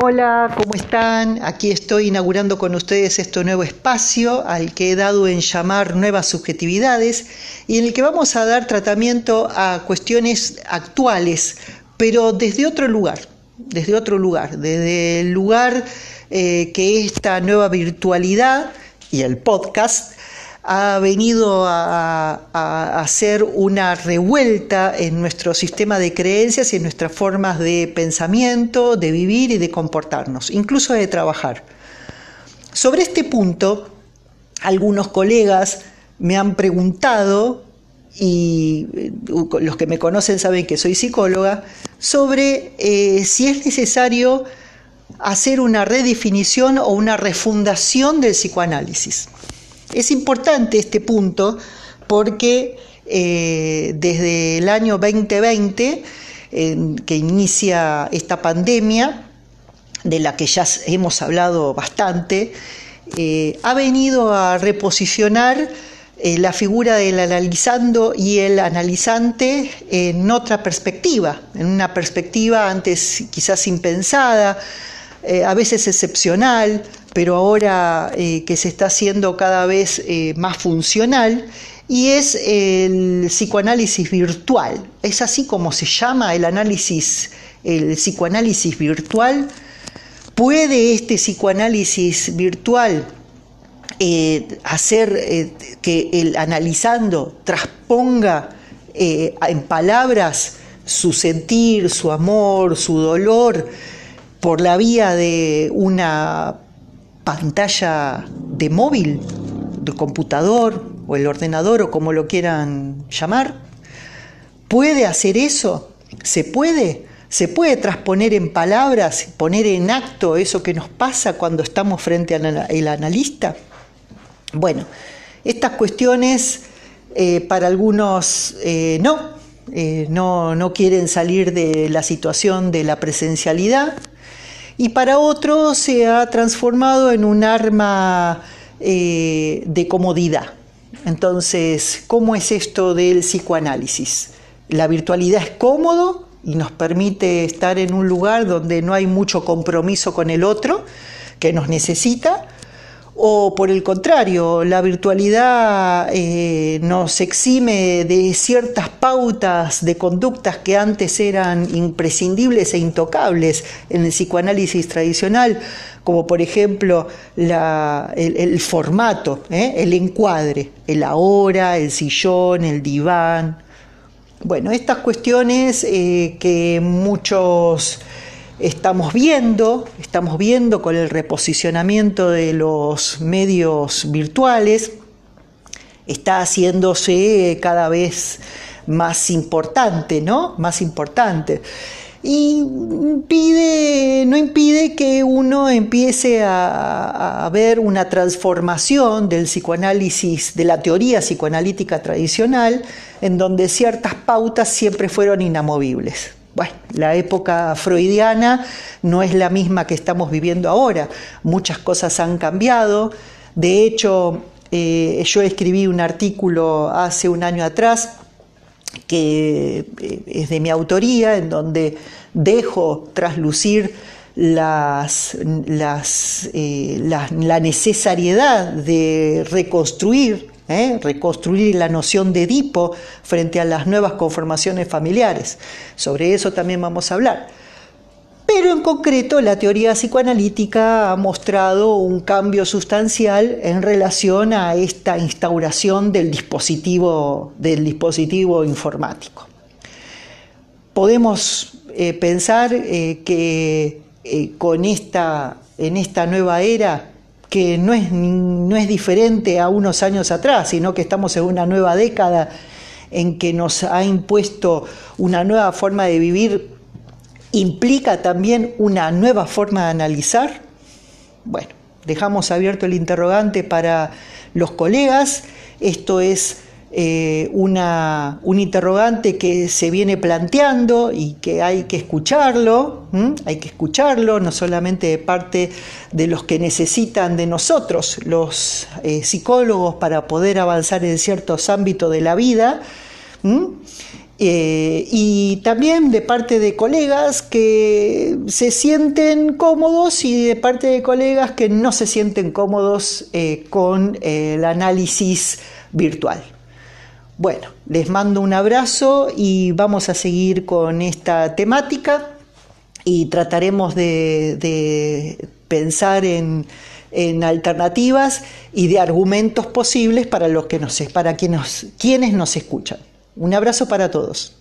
Hola, ¿cómo están? Aquí estoy inaugurando con ustedes este nuevo espacio al que he dado en llamar nuevas subjetividades y en el que vamos a dar tratamiento a cuestiones actuales, pero desde otro lugar, desde otro lugar, desde el lugar eh, que esta nueva virtualidad y el podcast ha venido a, hacer una revuelta en nuestro sistema de creencias y en nuestras formas de pensamiento, de vivir y de comportarnos, incluso de trabajar. Sobre este punto, algunos colegas me han preguntado, y eh, los que me conocen saben que soy psicóloga, sobre eh, si es necesario hacer una redefinición o una refundación del psicoanálisis. Es importante este punto porque eh, desde el año 2020, que inicia esta pandemia, de la que ya hemos hablado bastante, eh, ha venido a reposicionar eh, la figura del analizando y el analizante en otra perspectiva, en una perspectiva antes quizás impensada, a veces excepcional, pero ahora eh, que se está haciendo cada vez eh, más funcional, y es el psicoanálisis virtual. Es así como se llama el análisis, el psicoanálisis virtual. ¿Puede este psicoanálisis virtual eh, hacer que el analizando trasponga en palabras su sentir, su amor, su dolor, por la vía de una pantalla de móvil, de computador o el ordenador o como lo quieran llamar? ¿Puede hacer eso? ¿Se puede? ¿Se puede transponer en palabras, poner en acto eso que nos pasa cuando estamos frente al analista? Bueno, estas cuestiones eh, para algunos eh, no, eh, no, no quieren salir de la situación de la presencialidad, y para otros se ha transformado en un arma eh, de comodidad. Entonces, ¿cómo es esto del psicoanálisis? La virtualidad es cómodo y nos permite estar en un lugar donde no hay mucho compromiso con el otro que nos necesita, o por el contrario, la virtualidad eh, nos exime de ciertas pautas de conductas que antes eran imprescindibles e intocables en el psicoanálisis tradicional, como por ejemplo el, formato, ¿eh? el encuadre, el ahora, el sillón, el diván. Bueno, estas cuestiones eh, que muchos estamos viendo, estamos viendo con el reposicionamiento de los medios virtuales, está haciéndose cada vez más importante, ¿no? Más importante. Y impide, no impide que uno empiece a, ver una transformación del psicoanálisis, de la teoría psicoanalítica tradicional, en donde ciertas pautas siempre fueron inamovibles. Bueno, la época freudiana no es la misma que estamos viviendo ahora. Muchas cosas han cambiado. De hecho, eh, yo escribí un artículo hace un año atrás que eh, es de mi autoría, en donde dejo traslucir eh, la necesariedad de reconstruir ¿eh? reconstruir la noción de Edipo frente a las nuevas conformaciones familiares. Sobre eso también vamos a hablar. Pero en concreto la teoría psicoanalítica ha mostrado un cambio sustancial en relación a esta instauración del dispositivo, del dispositivo informático. Podemos eh, pensar eh, que con esta, en esta nueva era que no es, no es diferente a unos años atrás, sino que estamos en una nueva década en que nos ha impuesto una nueva forma de vivir, implica también una nueva forma de analizar. Bueno, dejamos abierto el interrogante para los colegas. Esto es eh, una, un interrogante que se viene planteando y que hay que escucharlo, hay que escucharlo no solamente de parte de los que necesitan de nosotros, los eh, psicólogos, para poder avanzar en ciertos ámbitos de la vida, eh, y también de parte de colegas que se sienten cómodos y de parte de colegas que no se sienten cómodos con el análisis virtual. Bueno, les mando un abrazo y vamos a seguir con esta temática y trataremos de, pensar en, alternativas y de argumentos posibles para los que nos para quienes nos escuchan. Un abrazo para todos.